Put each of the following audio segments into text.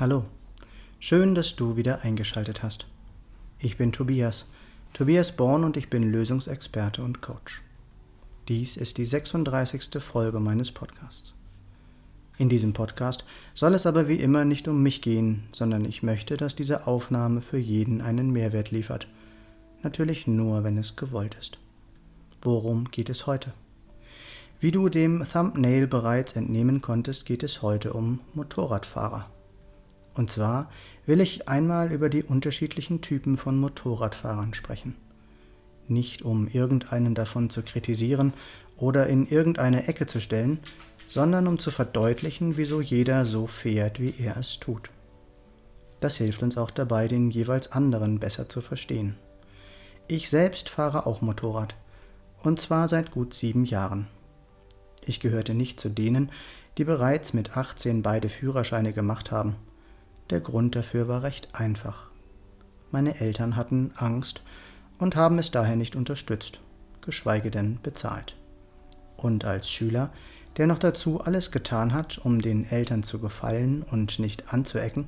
Hallo, schön, dass du wieder eingeschaltet hast. Ich bin Tobias, Tobias Born und ich bin Lösungsexperte und Coach. Dies ist die 36. Folge meines Podcasts. In diesem Podcast soll es aber wie immer nicht um mich gehen, sondern ich möchte, dass diese Aufnahme für jeden einen Mehrwert liefert. Natürlich nur, wenn es gewollt ist. Worum geht es heute? Wie du dem Thumbnail bereits entnehmen konntest, geht es heute um Motorradfahrer. Und zwar will ich einmal über die unterschiedlichen Typen von Motorradfahrern sprechen. Nicht um irgendeinen davon zu kritisieren oder in irgendeine Ecke zu stellen, sondern um zu verdeutlichen, wieso jeder so fährt, wie er es tut. Das hilft uns auch dabei, den jeweils anderen besser zu verstehen. Ich selbst fahre auch Motorrad, und zwar seit gut sieben Jahren. Ich gehörte nicht zu denen, die bereits mit 18 beide Führerscheine gemacht haben – der Grund dafür war recht einfach. Meine Eltern hatten Angst und haben es daher nicht unterstützt, geschweige denn bezahlt. Und als Schüler, der noch dazu alles getan hat, um den Eltern zu gefallen und nicht anzuecken,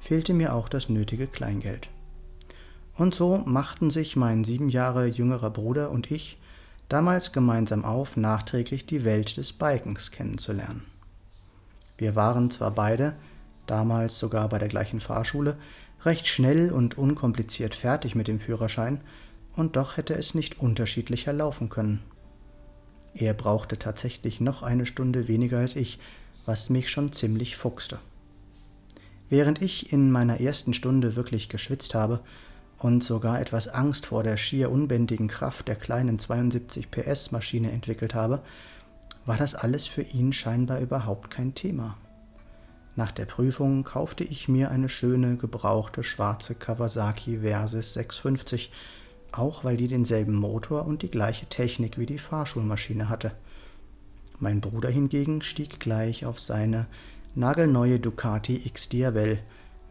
fehlte mir auch das nötige Kleingeld. Und so machten sich mein sieben Jahre jüngerer Bruder und ich damals gemeinsam auf, nachträglich die Welt des Bikens kennenzulernen. Wir waren zwar beide damals sogar bei der gleichen Fahrschule, recht schnell und unkompliziert fertig mit dem Führerschein, und doch hätte es nicht unterschiedlicher laufen können. Er brauchte tatsächlich noch eine Stunde weniger als ich, was mich schon ziemlich fuchste. Während ich in meiner ersten Stunde wirklich geschwitzt habe und sogar etwas Angst vor der schier unbändigen Kraft der kleinen 72 PS Maschine entwickelt habe, war das alles für ihn scheinbar überhaupt kein Thema. Nach der Prüfung kaufte ich mir eine schöne gebrauchte schwarze Kawasaki Versys 650, auch weil die denselben Motor und die gleiche Technik wie die Fahrschulmaschine hatte. Mein Bruder hingegen stieg gleich auf seine nagelneue Ducati X Diavel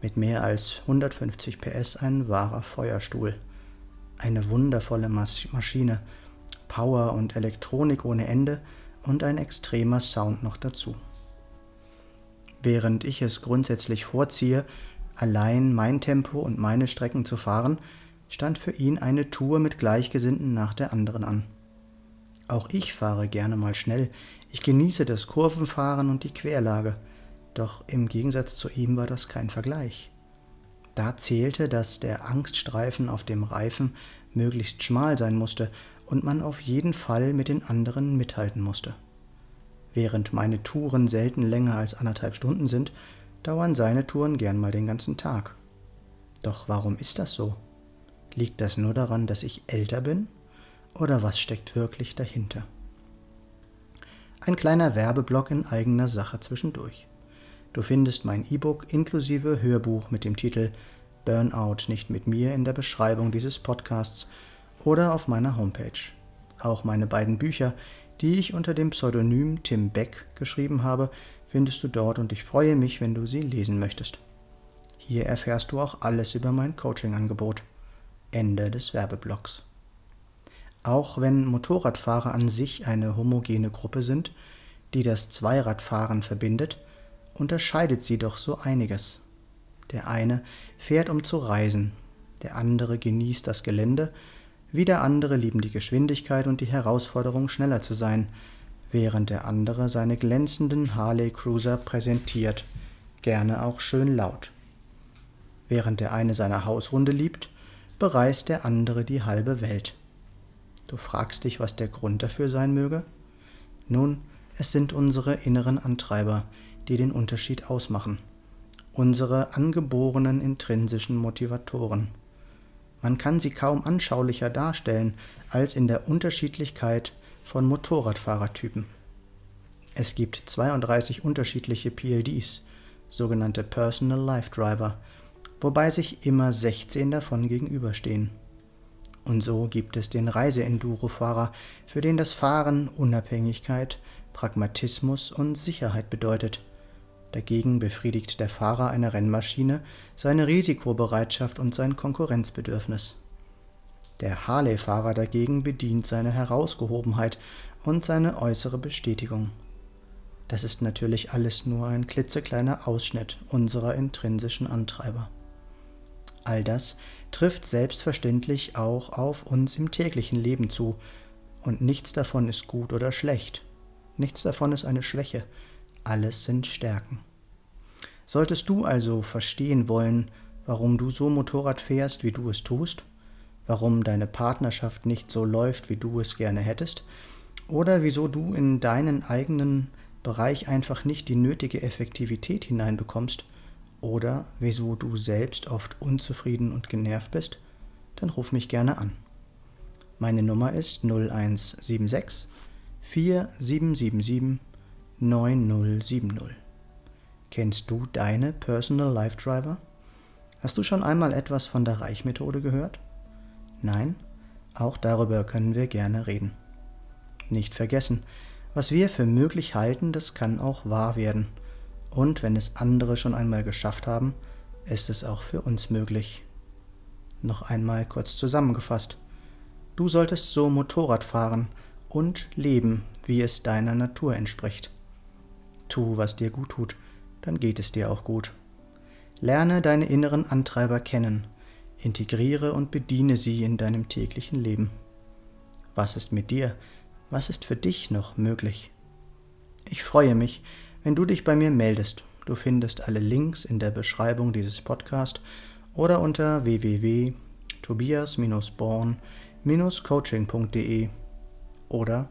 mit mehr als 150 PS ein wahrer Feuerstuhl. Eine wundervolle Mas Maschine, Power und Elektronik ohne Ende und ein extremer Sound noch dazu. Während ich es grundsätzlich vorziehe, allein mein Tempo und meine Strecken zu fahren, stand für ihn eine Tour mit Gleichgesinnten nach der anderen an. Auch ich fahre gerne mal schnell, ich genieße das Kurvenfahren und die Querlage, doch im Gegensatz zu ihm war das kein Vergleich. Da zählte, dass der Angststreifen auf dem Reifen möglichst schmal sein musste und man auf jeden Fall mit den anderen mithalten musste. Während meine Touren selten länger als anderthalb Stunden sind, dauern seine Touren gern mal den ganzen Tag. Doch warum ist das so? Liegt das nur daran, dass ich älter bin? Oder was steckt wirklich dahinter? Ein kleiner Werbeblock in eigener Sache zwischendurch. Du findest mein E-Book inklusive Hörbuch mit dem Titel Burnout nicht mit mir in der Beschreibung dieses Podcasts oder auf meiner Homepage. Auch meine beiden Bücher, die ich unter dem Pseudonym Tim Beck geschrieben habe, findest du dort und ich freue mich, wenn du sie lesen möchtest. Hier erfährst du auch alles über mein Coaching-Angebot. Ende des Werbeblocks. Auch wenn Motorradfahrer an sich eine homogene Gruppe sind, die das Zweiradfahren verbindet, unterscheidet sie doch so einiges. Der eine fährt, um zu reisen, der andere genießt das Gelände wieder andere lieben die Geschwindigkeit und die Herausforderung, schneller zu sein, während der andere seine glänzenden Harley Cruiser präsentiert, gerne auch schön laut. Während der eine seine Hausrunde liebt, bereist der andere die halbe Welt. Du fragst dich, was der Grund dafür sein möge? Nun, es sind unsere inneren Antreiber, die den Unterschied ausmachen, unsere angeborenen intrinsischen Motivatoren. Man kann sie kaum anschaulicher darstellen als in der Unterschiedlichkeit von Motorradfahrertypen. Es gibt 32 unterschiedliche PLDs, sogenannte Personal Life Driver, wobei sich immer 16 davon gegenüberstehen. Und so gibt es den Reiseenduro-Fahrer, für den das Fahren Unabhängigkeit, Pragmatismus und Sicherheit bedeutet – Dagegen befriedigt der Fahrer einer Rennmaschine seine Risikobereitschaft und sein Konkurrenzbedürfnis. Der Harley-Fahrer dagegen bedient seine Herausgehobenheit und seine äußere Bestätigung. das ist natürlich alles nur ein klitzekleiner Ausschnitt unserer intrinsischen Antreiber. All das trifft selbstverständlich auch auf uns im täglichen Leben zu, und nichts davon ist gut oder schlecht, nichts davon ist eine Schwäche, alles sind Stärken. Solltest du also verstehen wollen, warum du so Motorrad fährst, wie du es tust, warum deine Partnerschaft nicht so läuft, wie du es gerne hättest, oder wieso du in deinen eigenen Bereich einfach nicht die nötige Effektivität hineinbekommst, oder wieso du selbst oft unzufrieden und genervt bist, dann ruf mich gerne an. Meine Nummer ist 0176 4777 9070. Kennst du deine Personal Life Driver? Hast du schon einmal etwas von der Reichmethode gehört? Nein? Auch darüber können wir gerne reden. Nicht vergessen, was wir für möglich halten, das kann auch wahr werden. Und wenn es andere schon einmal geschafft haben, ist es auch für uns möglich. Noch einmal kurz zusammengefasst. Du solltest so Motorrad fahren und leben, wie es deiner Natur entspricht. Tu, was dir gut tut, dann geht es dir auch gut. Lerne deine inneren Antreiber kennen, integriere und bediene sie in deinem täglichen Leben. Was ist mit dir? Was ist für dich noch möglich? Ich freue mich, wenn du dich bei mir meldest. Du findest alle Links in der Beschreibung dieses Podcasts oder unter www.tobias-born-coaching.de oder